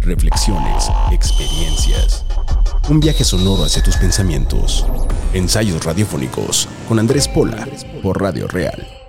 Reflexiones, experiencias. Un viaje sonoro hacia tus pensamientos. Ensayos radiofónicos con Andrés Pola por Radio Real.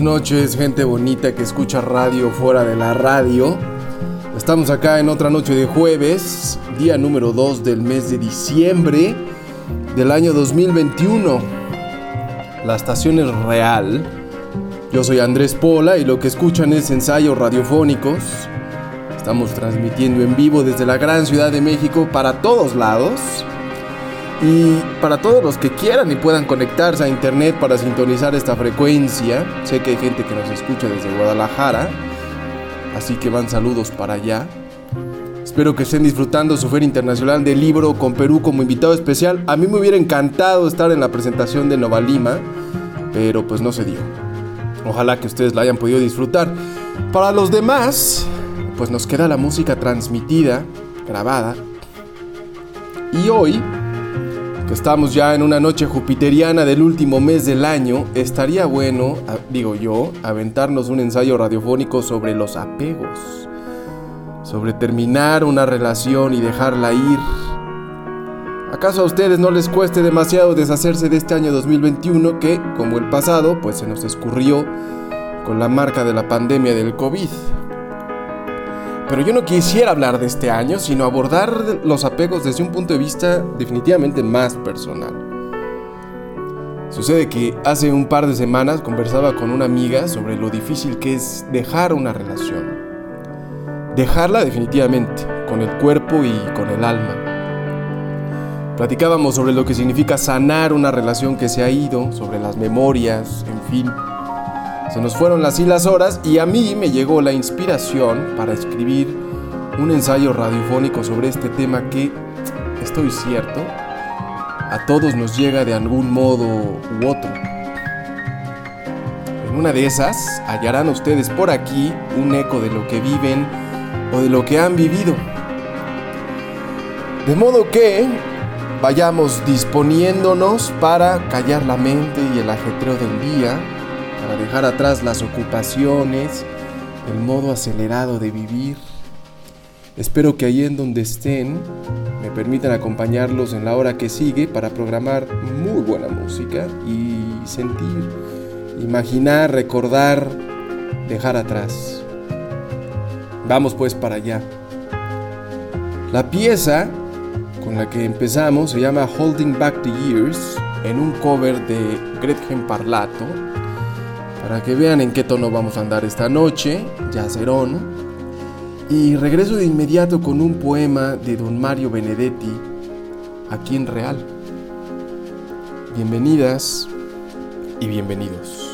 Noches, gente bonita que escucha radio fuera de la radio. Estamos acá en otra noche de jueves, día número 2 del mes de diciembre del año 2021. La estación es real. Yo soy Andrés Pola y lo que escuchan es ensayos radiofónicos. Estamos transmitiendo en vivo desde la gran ciudad de México para todos lados. Para todos los que quieran y puedan conectarse a internet para sintonizar esta frecuencia, sé que hay gente que nos escucha desde Guadalajara, así que van saludos para allá. Espero que estén disfrutando su Feria Internacional del Libro con Perú como invitado especial. A mí me hubiera encantado estar en la presentación de Nova Lima, pero pues no se dio. Ojalá que ustedes la hayan podido disfrutar. Para los demás, pues nos queda la música transmitida, grabada. Y hoy estamos ya en una noche jupiteriana del último mes del año, estaría bueno, digo yo, aventarnos un ensayo radiofónico sobre los apegos, sobre terminar una relación y dejarla ir. ¿Acaso a ustedes no les cueste demasiado deshacerse de este año 2021 que, como el pasado, pues se nos escurrió con la marca de la pandemia del COVID? Pero yo no quisiera hablar de este año, sino abordar los apegos desde un punto de vista definitivamente más personal. Sucede que hace un par de semanas conversaba con una amiga sobre lo difícil que es dejar una relación. Dejarla definitivamente, con el cuerpo y con el alma. Platicábamos sobre lo que significa sanar una relación que se ha ido, sobre las memorias, en fin. Se nos fueron las y las horas y a mí me llegó la inspiración para escribir un ensayo radiofónico sobre este tema que, estoy cierto, a todos nos llega de algún modo u otro. En una de esas hallarán ustedes por aquí un eco de lo que viven o de lo que han vivido. De modo que vayamos disponiéndonos para callar la mente y el ajetreo del día dejar atrás las ocupaciones, el modo acelerado de vivir. Espero que ahí en donde estén me permitan acompañarlos en la hora que sigue para programar muy buena música y sentir, imaginar, recordar, dejar atrás. Vamos pues para allá. La pieza con la que empezamos se llama Holding Back the Years en un cover de Gretchen Parlato para que vean en qué tono vamos a andar esta noche, Yacerón. Y regreso de inmediato con un poema de don Mario Benedetti aquí en Real. Bienvenidas y bienvenidos.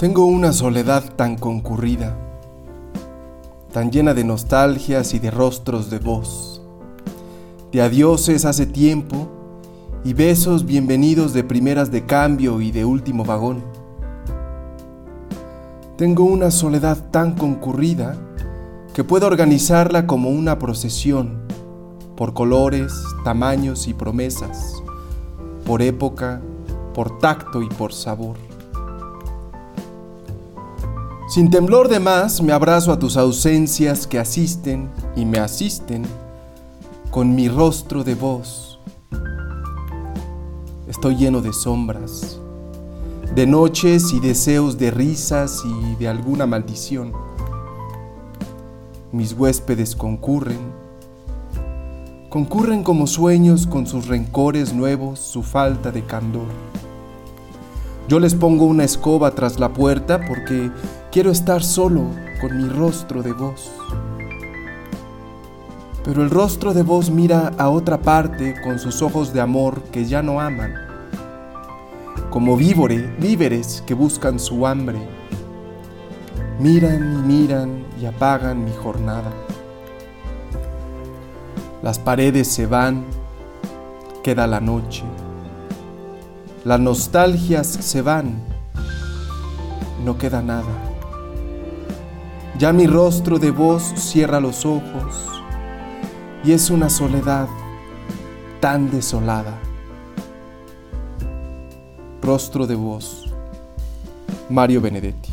Tengo una soledad tan concurrida, tan llena de nostalgias y de rostros de voz, de adioses hace tiempo y besos bienvenidos de primeras de cambio y de último vagón. Tengo una soledad tan concurrida que puedo organizarla como una procesión, por colores, tamaños y promesas, por época, por tacto y por sabor. Sin temblor de más, me abrazo a tus ausencias que asisten y me asisten con mi rostro de voz. Estoy lleno de sombras, de noches y deseos de risas y de alguna maldición. Mis huéspedes concurren, concurren como sueños con sus rencores nuevos, su falta de candor. Yo les pongo una escoba tras la puerta porque quiero estar solo con mi rostro de voz. Pero el rostro de voz mira a otra parte con sus ojos de amor que ya no aman, como vívore, víveres que buscan su hambre. Miran y miran y apagan mi jornada. Las paredes se van, queda la noche. Las nostalgias se van, no queda nada. Ya mi rostro de voz cierra los ojos y es una soledad tan desolada. Rostro de voz, Mario Benedetti.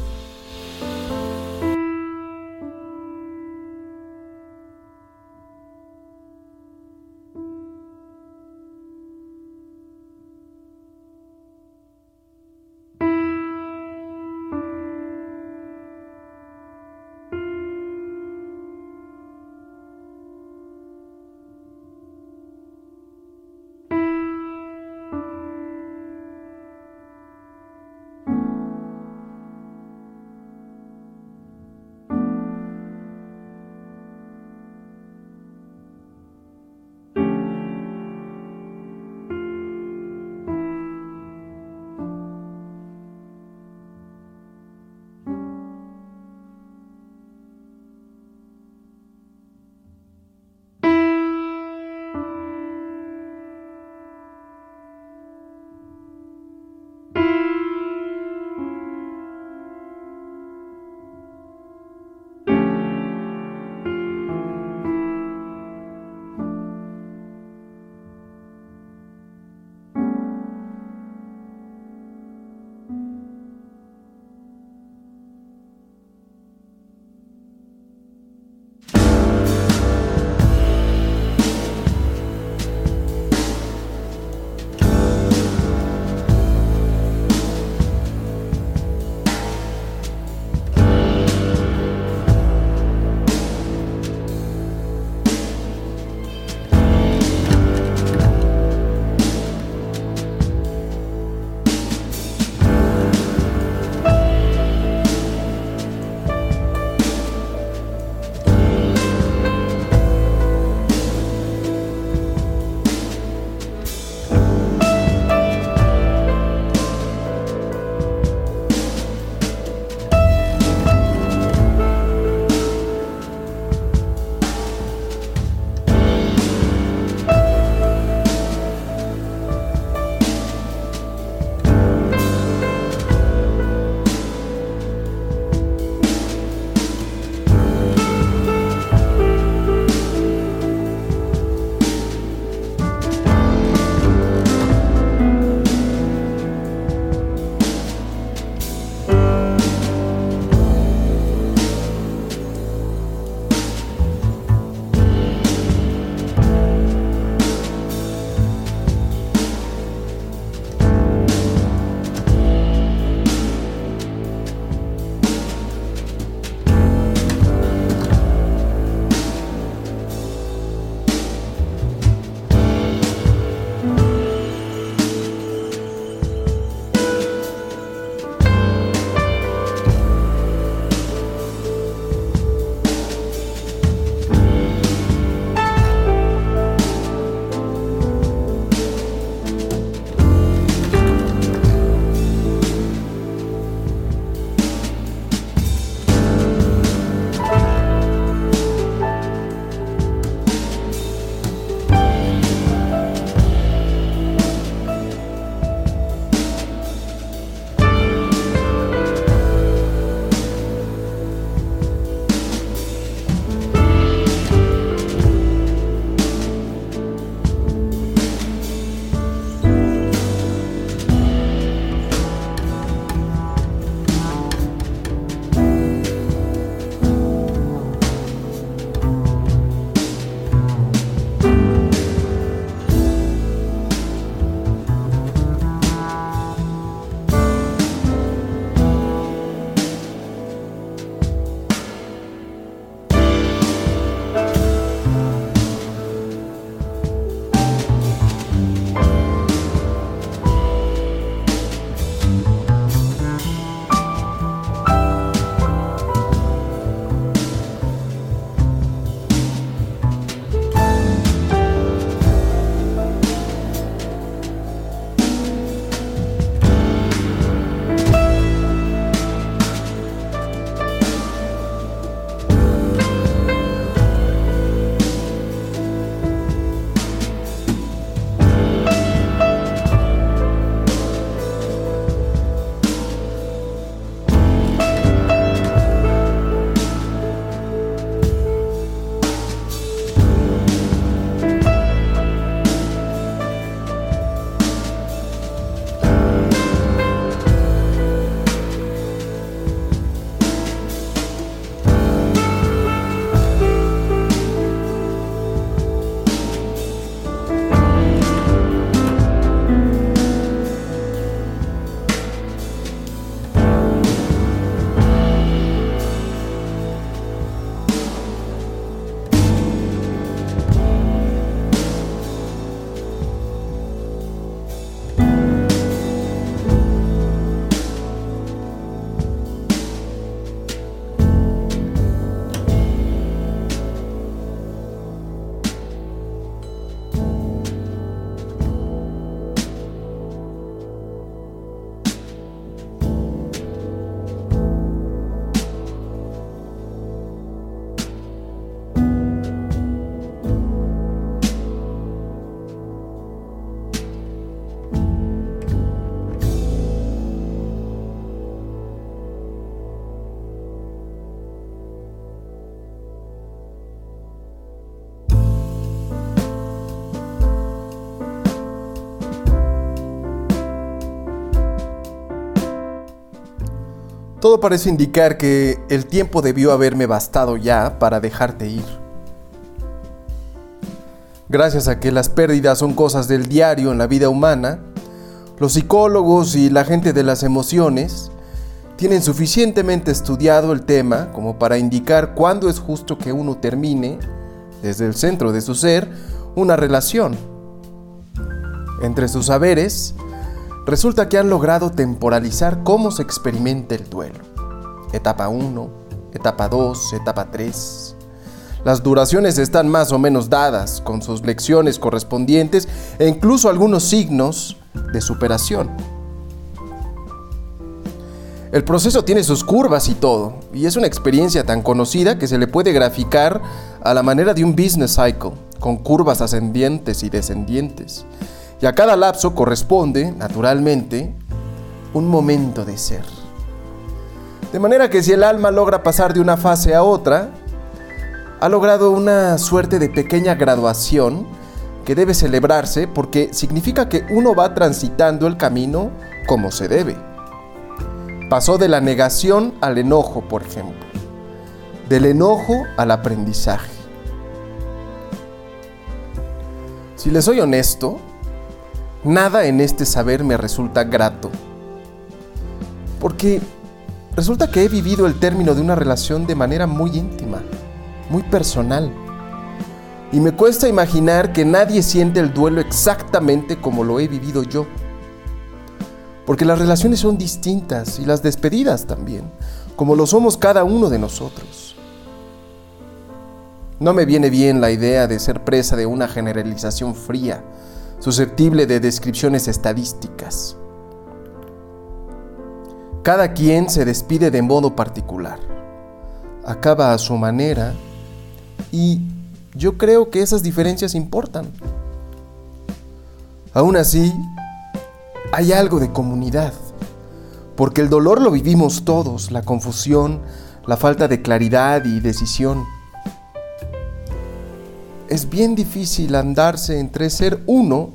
Todo parece indicar que el tiempo debió haberme bastado ya para dejarte ir. Gracias a que las pérdidas son cosas del diario en la vida humana, los psicólogos y la gente de las emociones tienen suficientemente estudiado el tema como para indicar cuándo es justo que uno termine, desde el centro de su ser, una relación. Entre sus saberes, resulta que han logrado temporalizar cómo se experimenta el duelo. Etapa 1, etapa 2, etapa 3. Las duraciones están más o menos dadas, con sus lecciones correspondientes e incluso algunos signos de superación. El proceso tiene sus curvas y todo, y es una experiencia tan conocida que se le puede graficar a la manera de un business cycle, con curvas ascendientes y descendientes. Y a cada lapso corresponde, naturalmente, un momento de ser. De manera que si el alma logra pasar de una fase a otra, ha logrado una suerte de pequeña graduación que debe celebrarse porque significa que uno va transitando el camino como se debe. Pasó de la negación al enojo, por ejemplo. Del enojo al aprendizaje. Si le soy honesto, nada en este saber me resulta grato. Porque resulta que he vivido el término de una relación de manera muy íntima, muy personal. Y me cuesta imaginar que nadie siente el duelo exactamente como lo he vivido yo. Porque las relaciones son distintas y las despedidas también, como lo somos cada uno de nosotros. No me viene bien la idea de ser presa de una generalización fría, susceptible de descripciones estadísticas. Cada quien se despide de modo particular, acaba a su manera y yo creo que esas diferencias importan. Aún así, hay algo de comunidad, porque el dolor lo vivimos todos, la confusión, la falta de claridad y decisión. Es bien difícil andarse entre ser uno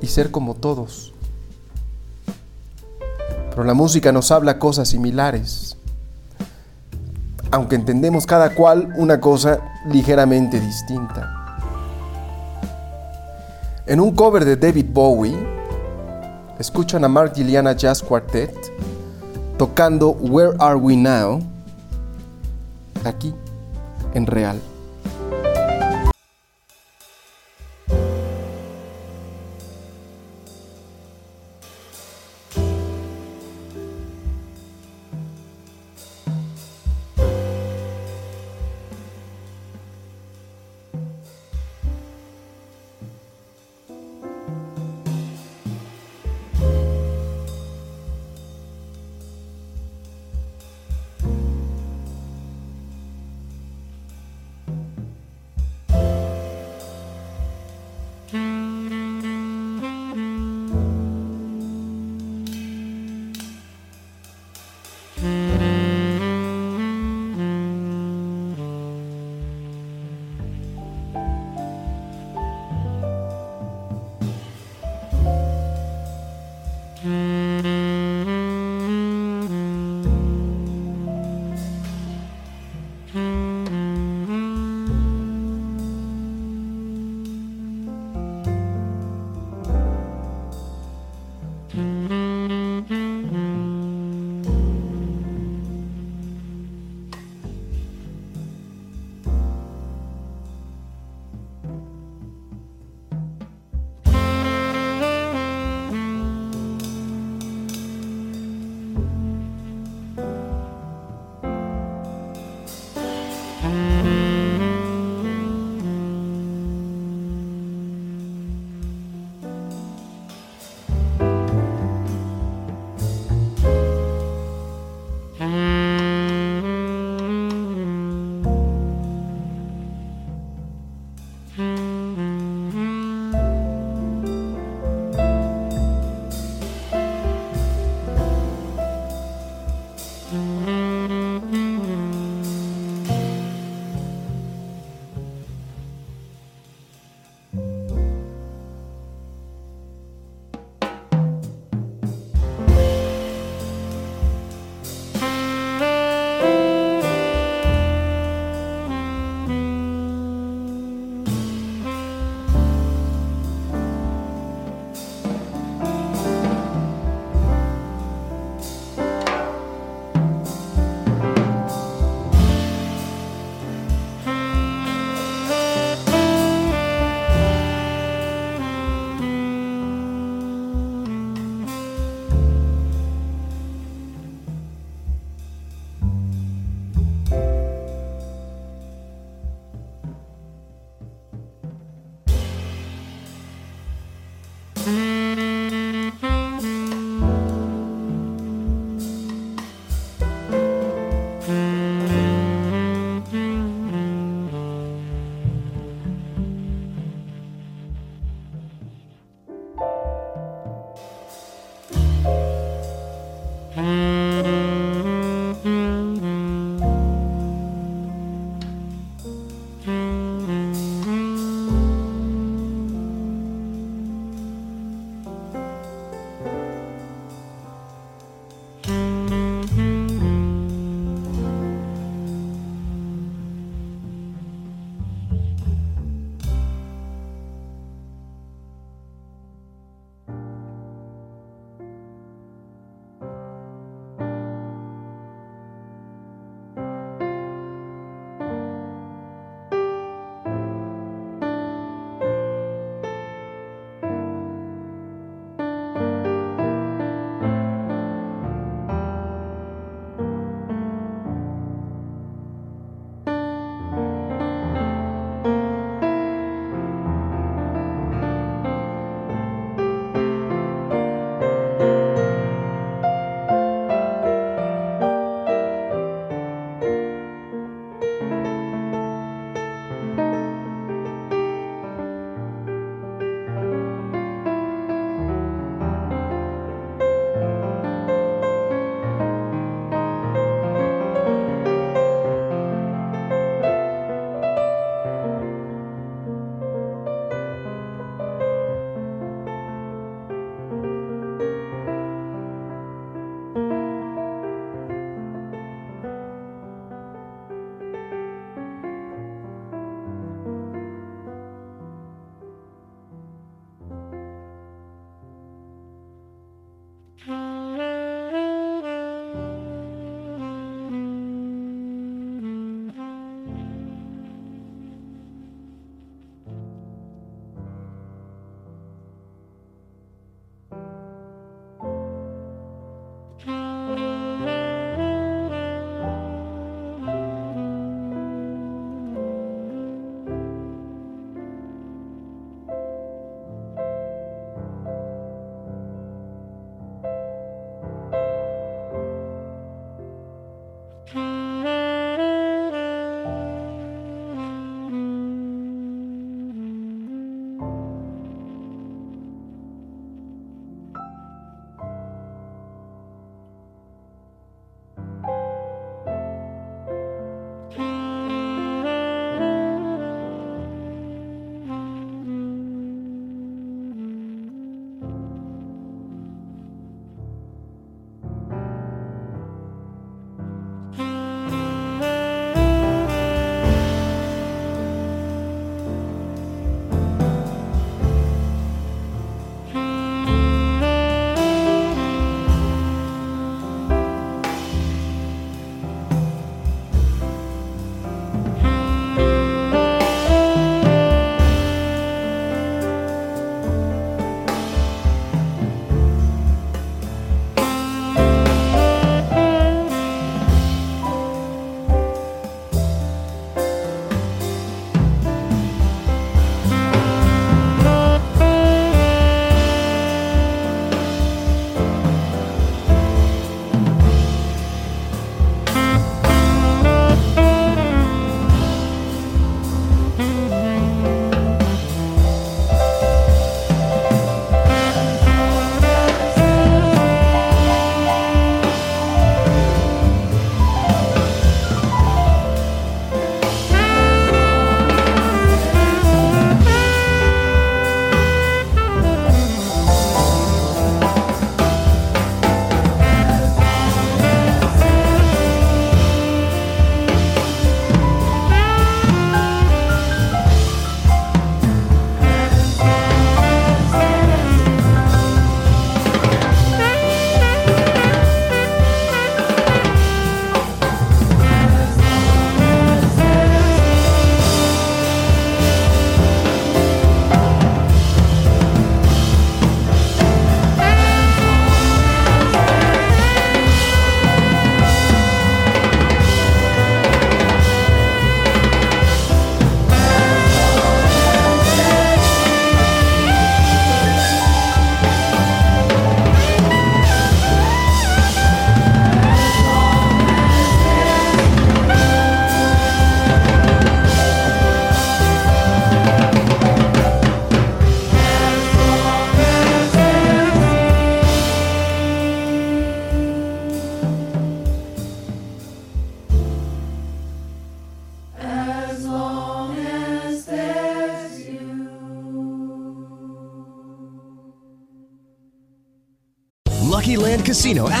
y ser como todos. Pero la música nos habla cosas similares, aunque entendemos cada cual una cosa ligeramente distinta. En un cover de David Bowie, escuchan a Mark Gilliana Jazz Quartet tocando Where Are We Now aquí en Real.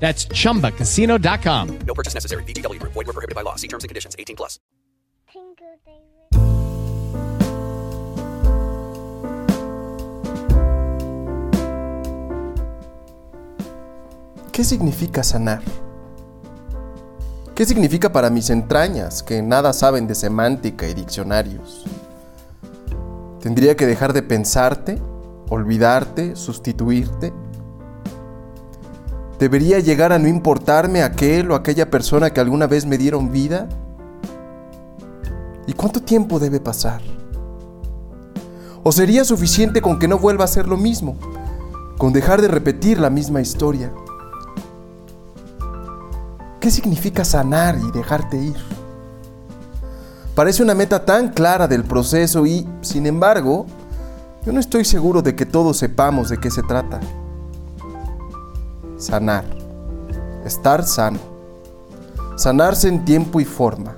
That's chumbacasino.com. No purchase necessary. VGW Group. Void were prohibited by law. See terms and conditions. 18 plus. ¿Qué significa sanar? ¿Qué significa para mis entrañas que nada saben de semántica y diccionarios? ¿Tendría que dejar de pensarte, olvidarte, sustituirte? ¿Debería llegar a no importarme aquel o aquella persona que alguna vez me dieron vida? ¿Y cuánto tiempo debe pasar? ¿O sería suficiente con que no vuelva a ser lo mismo? Con dejar de repetir la misma historia. ¿Qué significa sanar y dejarte ir? Parece una meta tan clara del proceso y, sin embargo, yo no estoy seguro de que todos sepamos de qué se trata. Sanar. Estar sano. Sanarse en tiempo y forma.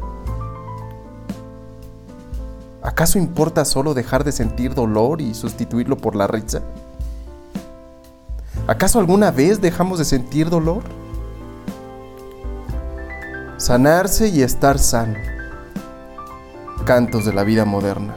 ¿Acaso importa solo dejar de sentir dolor y sustituirlo por la risa? ¿Acaso alguna vez dejamos de sentir dolor? Sanarse y estar sano. Cantos de la vida moderna.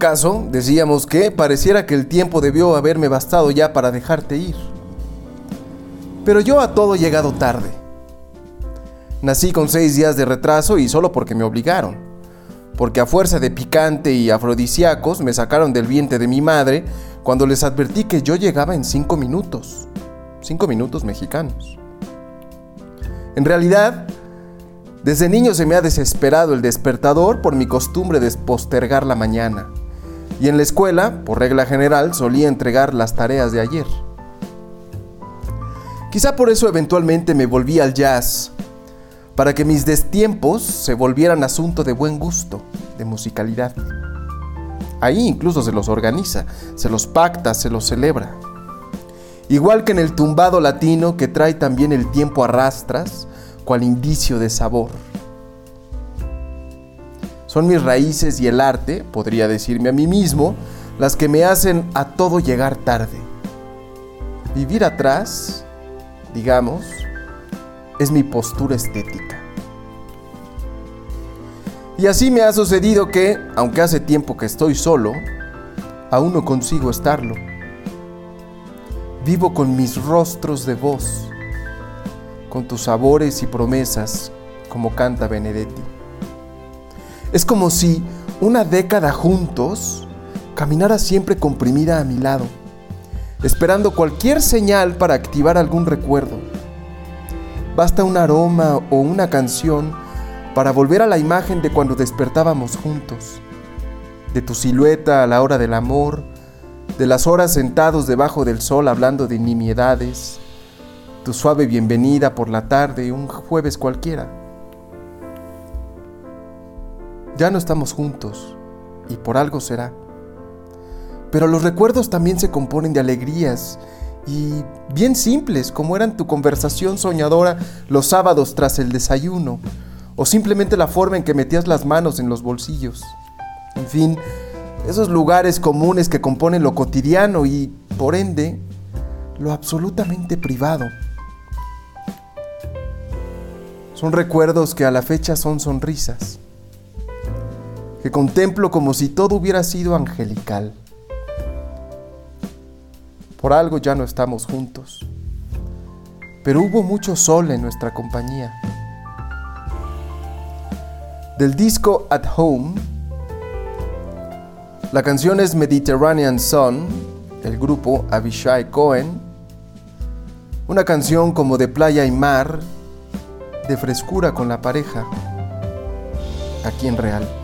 Caso, decíamos que pareciera que el tiempo debió haberme bastado ya para dejarte ir. Pero yo a todo llegado tarde. Nací con seis días de retraso y solo porque me obligaron. porque a fuerza de picante y afrodisíacos me sacaron del vientre de mi madre cuando les advertí que yo llegaba en cinco minutos. Cinco minutos mexicanos. En realidad, desde niño se me ha desesperado el despertador por mi costumbre de postergar la mañana. Y en la escuela, por regla general, solía entregar las tareas de ayer. Quizá por eso eventualmente me volví al jazz, para que mis destiempos se volvieran asunto de buen gusto, de musicalidad. Ahí incluso se los organiza, se los pacta, se los celebra. Igual que en el tumbado latino que trae también el tiempo a rastras, cual indicio de sabor. Son mis raíces y el arte, podría decirme a mí mismo, las que me hacen a todo llegar tarde. Vivir atrás, digamos, es mi postura estética. Y así me ha sucedido que, aunque hace tiempo que estoy solo, aún no consigo estarlo. Vivo con mis rostros de voz, con tus sabores y promesas, como canta Benedetti. Es como si una década juntos caminara siempre comprimida a mi lado, esperando cualquier señal para activar algún recuerdo. Basta un aroma o una canción para volver a la imagen de cuando despertábamos juntos, de tu silueta a la hora del amor, de las horas sentados debajo del sol hablando de nimiedades, tu suave bienvenida por la tarde un jueves cualquiera. Ya no estamos juntos y por algo será. Pero los recuerdos también se componen de alegrías y bien simples, como eran tu conversación soñadora los sábados tras el desayuno, o simplemente la forma en que metías las manos en los bolsillos. En fin, esos lugares comunes que componen lo cotidiano y, por ende, lo absolutamente privado. Son recuerdos que a la fecha son sonrisas, que contemplo como si todo hubiera sido angelical. Por algo ya no estamos juntos, pero hubo mucho sol en nuestra compañía. Del disco At Home, la canción es Mediterranean Sun, el grupo Avishai Cohen, una canción como de playa y mar, de frescura con la pareja, aquí en Real.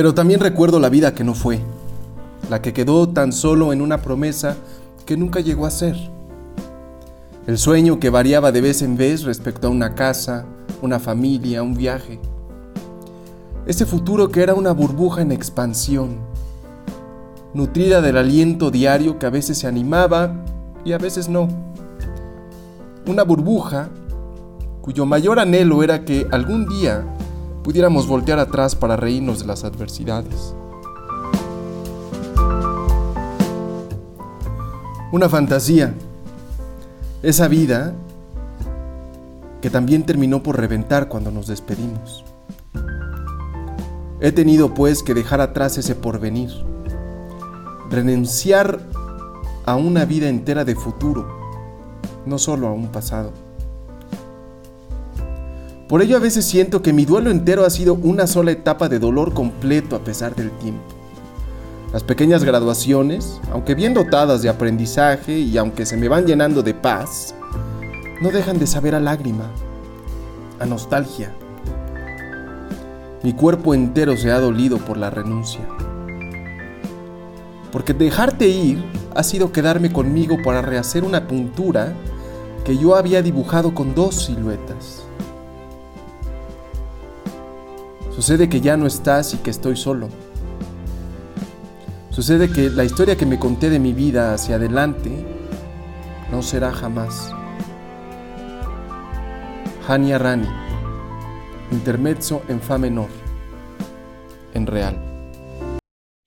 Pero también recuerdo la vida que no fue, la que quedó tan solo en una promesa que nunca llegó a ser. El sueño que variaba de vez en vez respecto a una casa, una familia, un viaje. Ese futuro que era una burbuja en expansión, nutrida del aliento diario que a veces se animaba y a veces no. Una burbuja cuyo mayor anhelo era que algún día pudiéramos voltear atrás para reírnos de las adversidades. Una fantasía, esa vida que también terminó por reventar cuando nos despedimos. He tenido pues que dejar atrás ese porvenir, renunciar a una vida entera de futuro, no solo a un pasado. Por ello a veces siento que mi duelo entero ha sido una sola etapa de dolor completo a pesar del tiempo. Las pequeñas graduaciones, aunque bien dotadas de aprendizaje y aunque se me van llenando de paz, no dejan de saber a lágrima, a nostalgia. Mi cuerpo entero se ha dolido por la renuncia. Porque dejarte ir ha sido quedarme conmigo para rehacer una puntura que yo había dibujado con dos siluetas. Sucede que ya no estás y que estoy solo. Sucede que la historia que me conté de mi vida hacia adelante no será jamás. Hania Rani, intermezzo en fa menor, en real.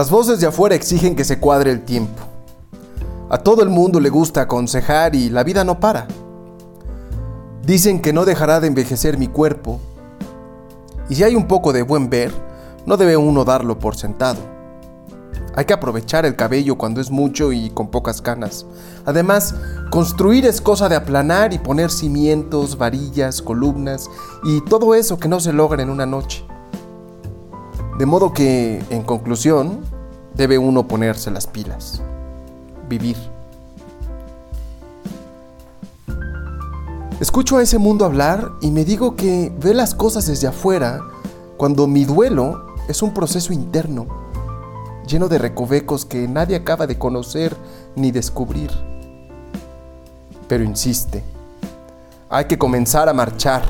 Las voces de afuera exigen que se cuadre el tiempo. A todo el mundo le gusta aconsejar y la vida no para. Dicen que no dejará de envejecer mi cuerpo. Y si hay un poco de buen ver, no debe uno darlo por sentado. Hay que aprovechar el cabello cuando es mucho y con pocas canas. Además, construir es cosa de aplanar y poner cimientos, varillas, columnas y todo eso que no se logra en una noche. De modo que, en conclusión, debe uno ponerse las pilas. Vivir. Escucho a ese mundo hablar y me digo que ve las cosas desde afuera cuando mi duelo es un proceso interno, lleno de recovecos que nadie acaba de conocer ni descubrir. Pero insiste, hay que comenzar a marchar,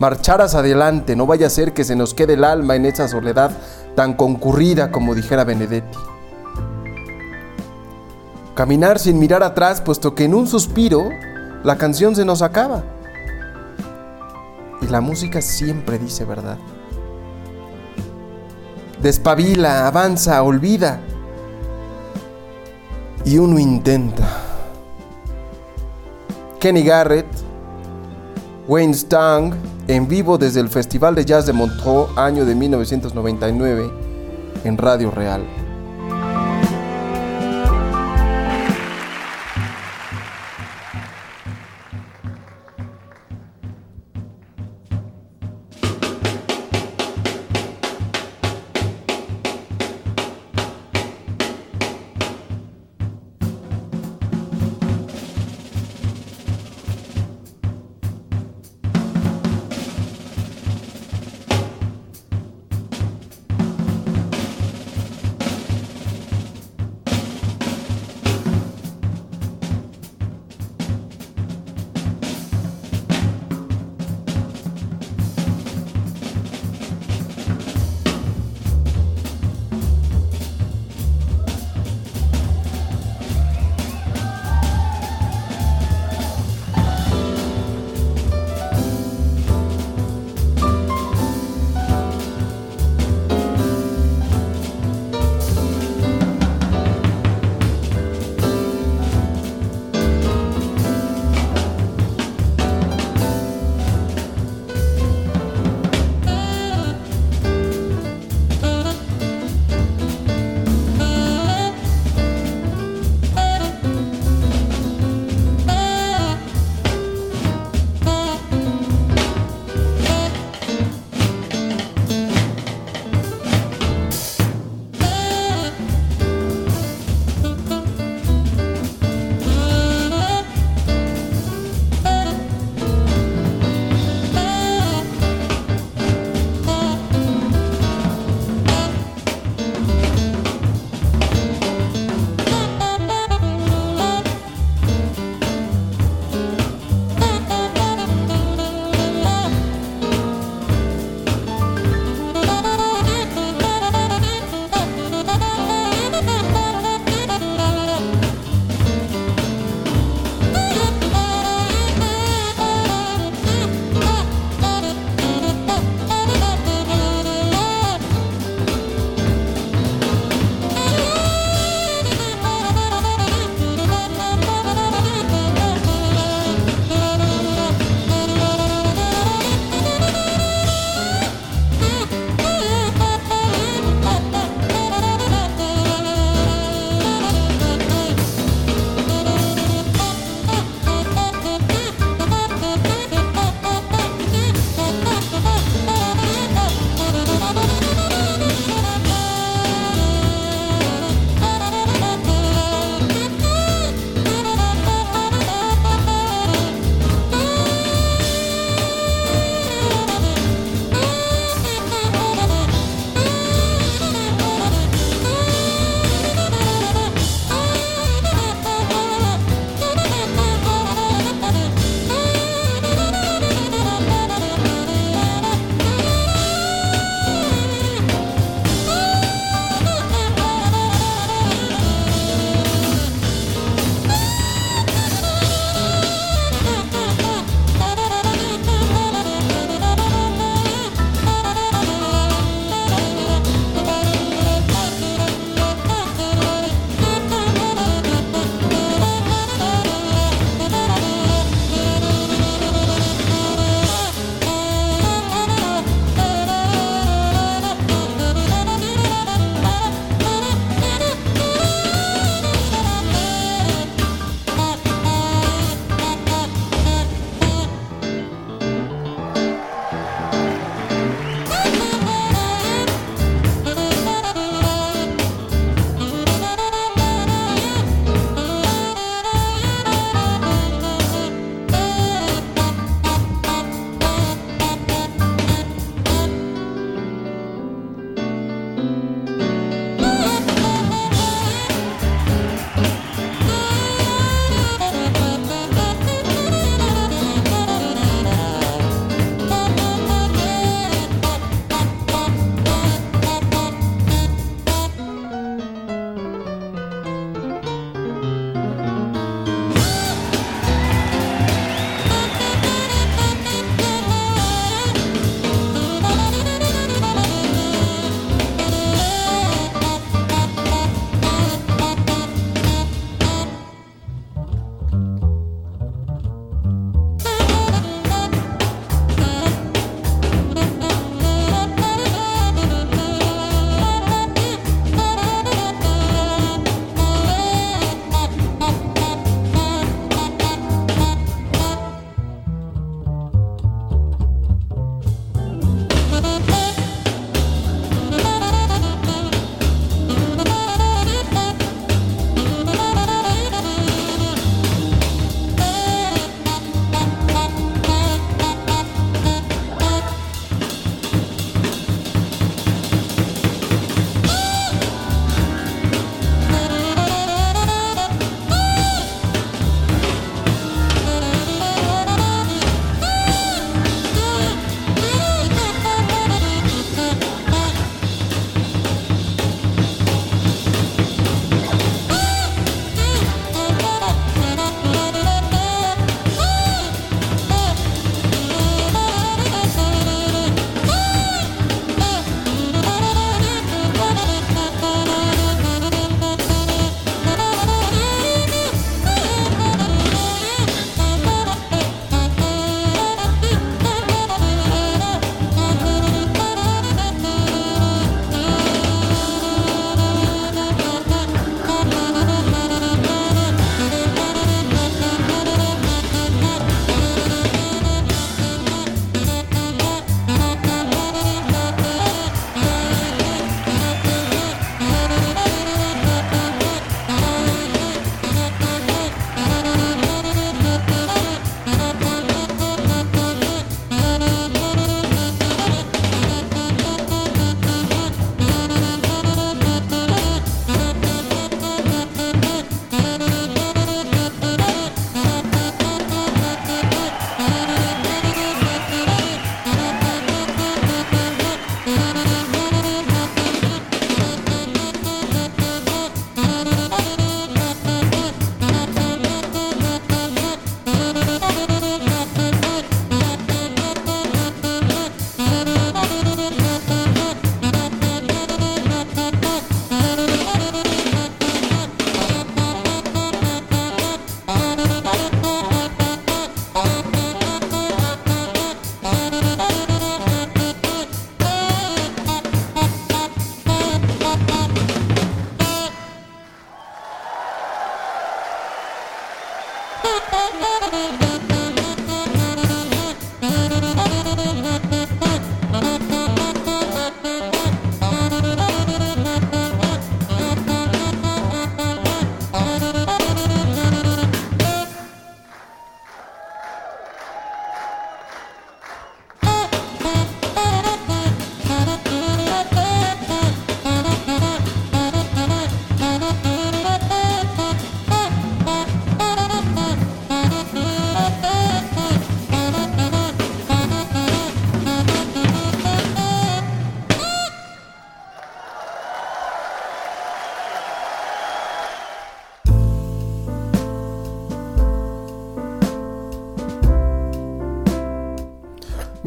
marchar hacia adelante, no vaya a ser que se nos quede el alma en esa soledad tan concurrida como dijera Benedetti. Caminar sin mirar atrás, puesto que en un suspiro la canción se nos acaba. Y la música siempre dice verdad. Despabila, avanza, olvida. Y uno intenta. Kenny Garrett, Wayne Stang, en vivo desde el Festival de Jazz de Montreux, año de 1999, en Radio Real.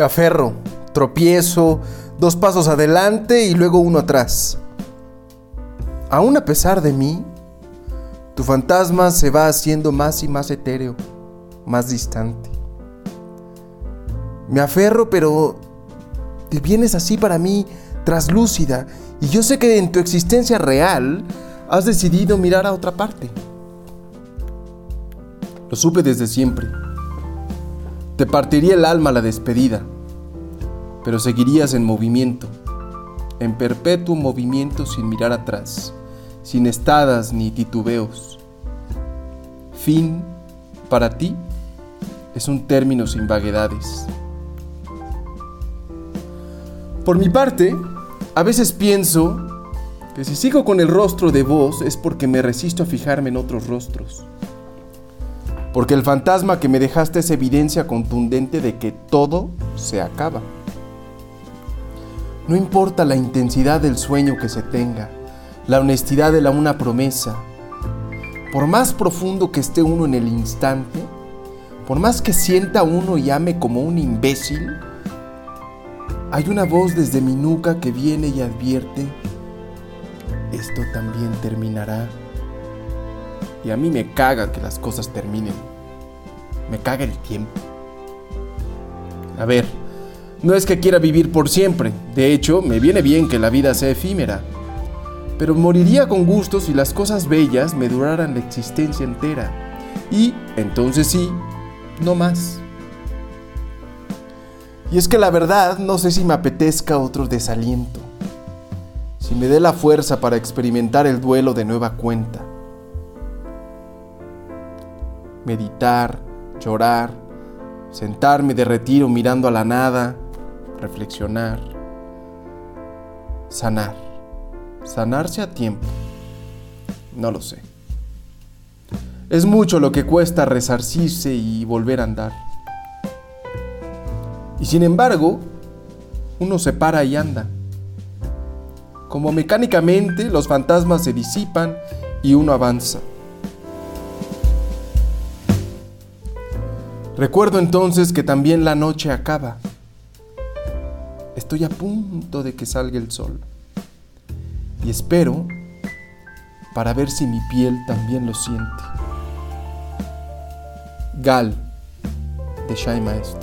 Aferro, tropiezo, dos pasos adelante y luego uno atrás. Aún a pesar de mí, tu fantasma se va haciendo más y más etéreo, más distante. Me aferro, pero te vienes así para mí, traslúcida, y yo sé que en tu existencia real has decidido mirar a otra parte. Lo supe desde siempre. Te partiría el alma la despedida, pero seguirías en movimiento, en perpetuo movimiento sin mirar atrás, sin estadas ni titubeos. Fin, para ti, es un término sin vaguedades. Por mi parte, a veces pienso que si sigo con el rostro de vos es porque me resisto a fijarme en otros rostros. Porque el fantasma que me dejaste es evidencia contundente de que todo se acaba. No importa la intensidad del sueño que se tenga, la honestidad de la una promesa. Por más profundo que esté uno en el instante, por más que sienta uno y ame como un imbécil, hay una voz desde mi nuca que viene y advierte, esto también terminará. Y a mí me caga que las cosas terminen. Me caga el tiempo. A ver, no es que quiera vivir por siempre. De hecho, me viene bien que la vida sea efímera. Pero moriría con gusto si las cosas bellas me duraran la existencia entera. Y entonces sí, no más. Y es que la verdad no sé si me apetezca otro desaliento. Si me dé la fuerza para experimentar el duelo de nueva cuenta. Meditar, llorar, sentarme de retiro mirando a la nada, reflexionar, sanar. Sanarse a tiempo. No lo sé. Es mucho lo que cuesta resarcirse y volver a andar. Y sin embargo, uno se para y anda. Como mecánicamente los fantasmas se disipan y uno avanza. Recuerdo entonces que también la noche acaba. Estoy a punto de que salga el sol. Y espero para ver si mi piel también lo siente. Gal, de Shai Maestro.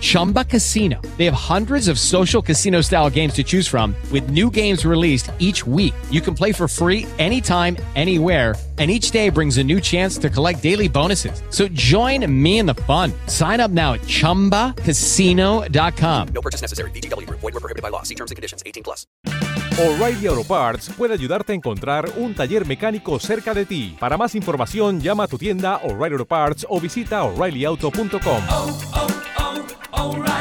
Chumba Casino. They have hundreds of social casino style games to choose from, with new games released each week. You can play for free anytime, anywhere and each day brings a new chance to collect daily bonuses. So join me in the fun. Sign up now at ChumbaCasino.com. No purchase necessary. BGW. Void were prohibited by law. See terms and conditions. 18 plus. O'Reilly Auto Parts puede ayudarte a encontrar un taller mecánico cerca de ti. Para más información, llama a tu tienda O'Reilly Auto Parts o visita oreillyauto.com. oh, oh, alright.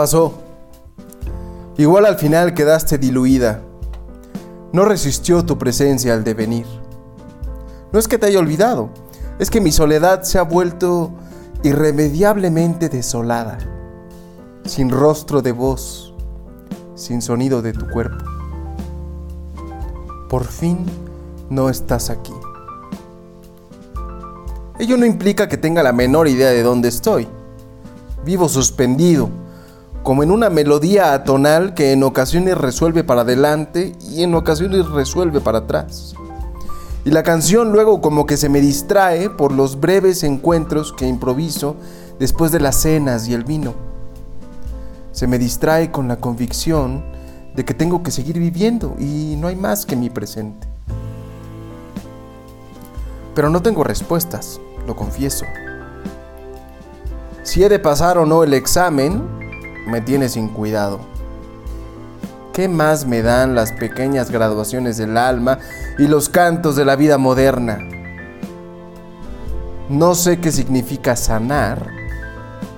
Pasó. Igual al final quedaste diluida. No resistió tu presencia al devenir. No es que te haya olvidado, es que mi soledad se ha vuelto irremediablemente desolada, sin rostro de voz, sin sonido de tu cuerpo. Por fin no estás aquí. Ello no implica que tenga la menor idea de dónde estoy. Vivo suspendido, como en una melodía atonal que en ocasiones resuelve para adelante y en ocasiones resuelve para atrás. Y la canción luego como que se me distrae por los breves encuentros que improviso después de las cenas y el vino. Se me distrae con la convicción de que tengo que seguir viviendo y no hay más que mi presente. Pero no tengo respuestas, lo confieso. Si he de pasar o no el examen, me tiene sin cuidado. ¿Qué más me dan las pequeñas graduaciones del alma y los cantos de la vida moderna? No sé qué significa sanar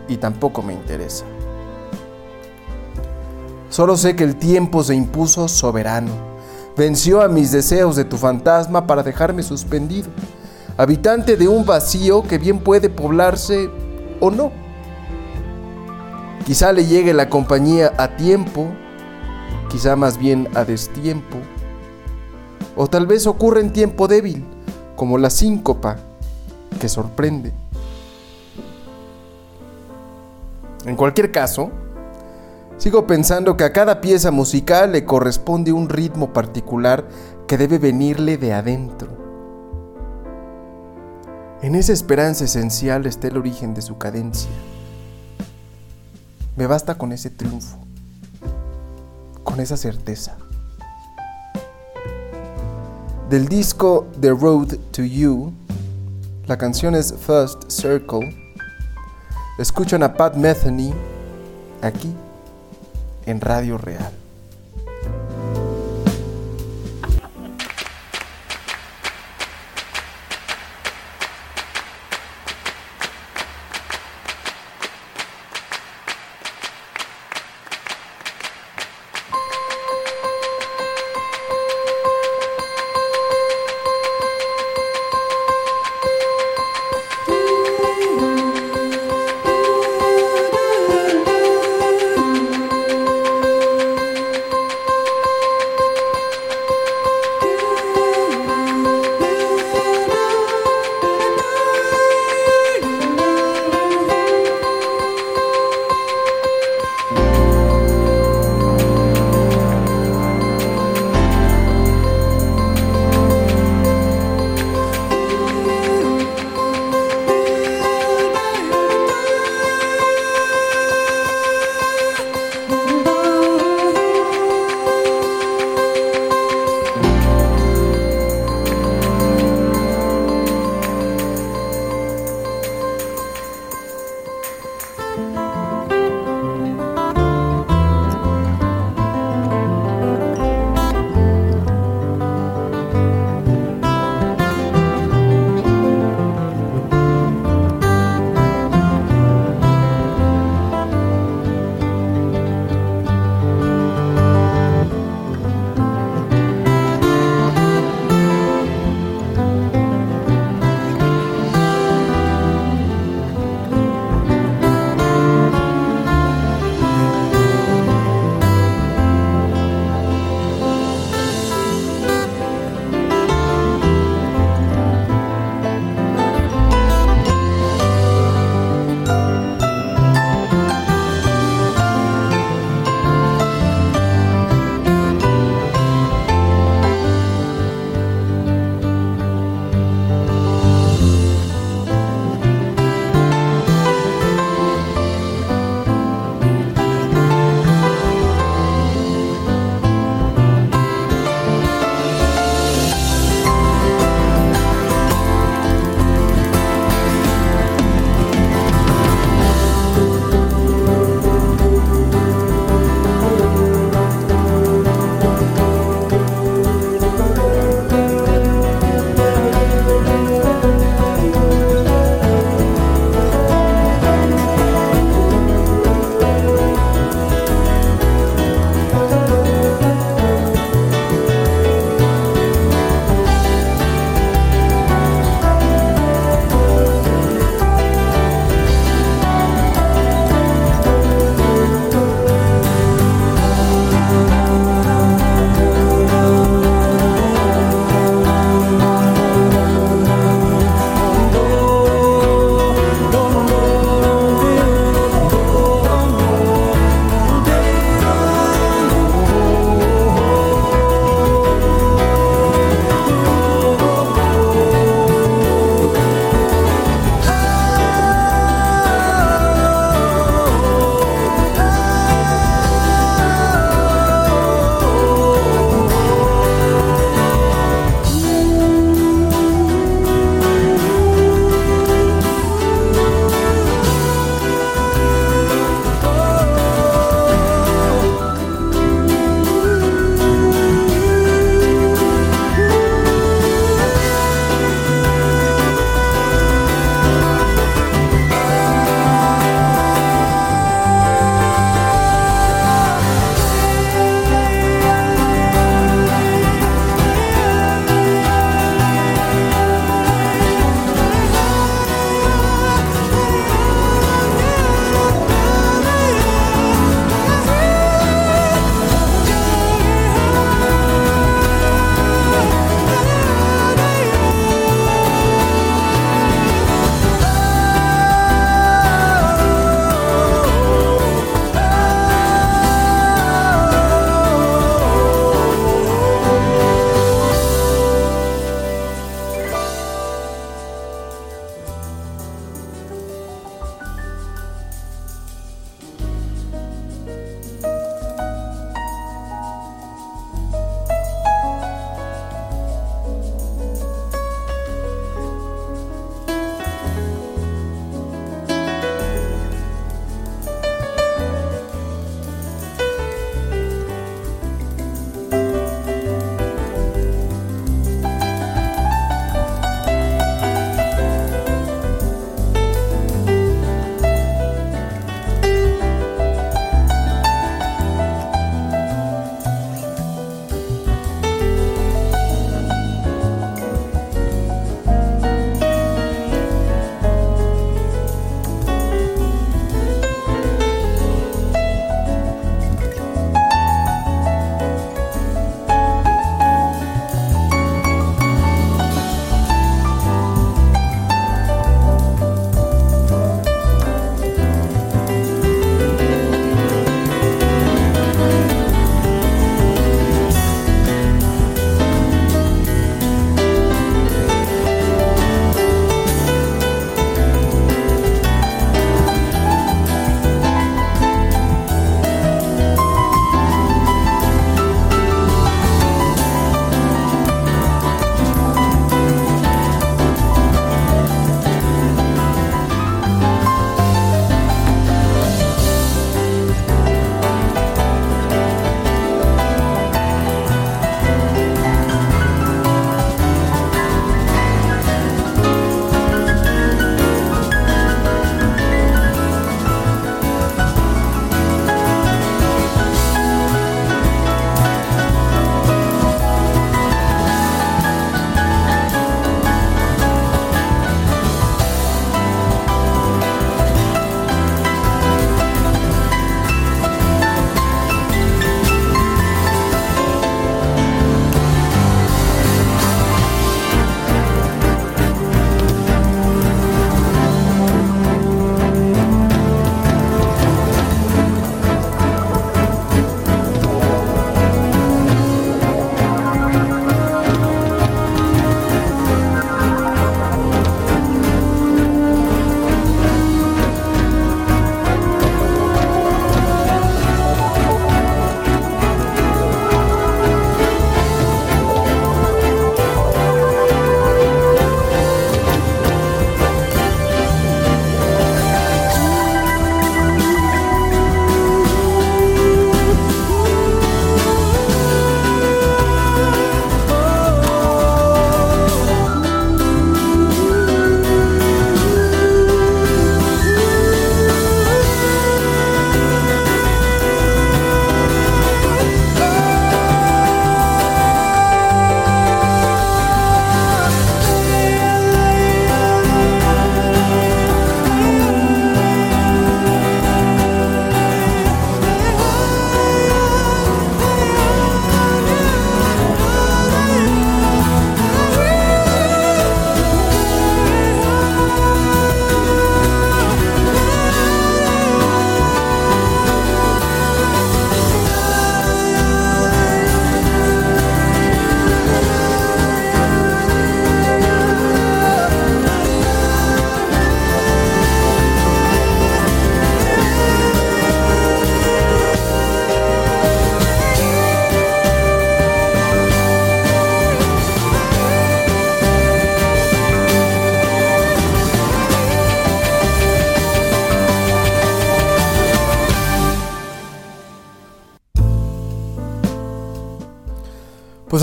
y tampoco me interesa. Solo sé que el tiempo se impuso soberano, venció a mis deseos de tu fantasma para dejarme suspendido, habitante de un vacío que bien puede poblarse o no. Quizá le llegue la compañía a tiempo, quizá más bien a destiempo, o tal vez ocurra en tiempo débil, como la síncopa que sorprende. En cualquier caso, sigo pensando que a cada pieza musical le corresponde un ritmo particular que debe venirle de adentro. En esa esperanza esencial está el origen de su cadencia. Me basta con ese triunfo, con esa certeza. Del disco The Road to You, la canción es First Circle. Escuchan a Pat Metheny aquí en Radio Real.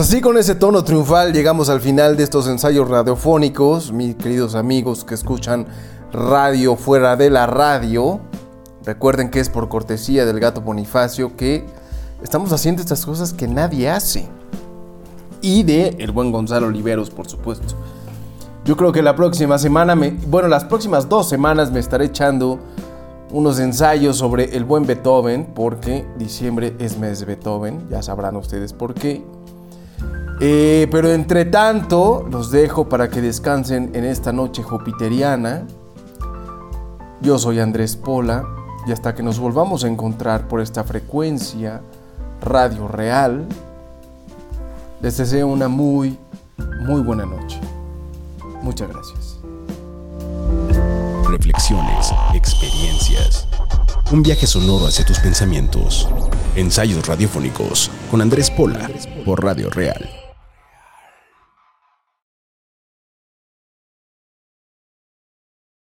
Así con ese tono triunfal llegamos al final de estos ensayos radiofónicos, mis queridos amigos que escuchan radio fuera de la radio. Recuerden que es por cortesía del gato Bonifacio que estamos haciendo estas cosas que nadie hace. Y de el buen Gonzalo Oliveros, por supuesto. Yo creo que la próxima semana, bueno, las próximas dos semanas me estaré echando unos ensayos sobre el buen Beethoven, porque diciembre es mes de Beethoven, ya sabrán ustedes por qué. Eh, pero entre tanto, los dejo para que descansen en esta noche jupiteriana. Yo soy Andrés Pola y hasta que nos volvamos a encontrar por esta frecuencia Radio Real, les deseo una muy, muy buena noche. Muchas gracias. Reflexiones, experiencias. Un viaje sonoro hacia tus pensamientos. Ensayos radiofónicos con Andrés Pola por Radio Real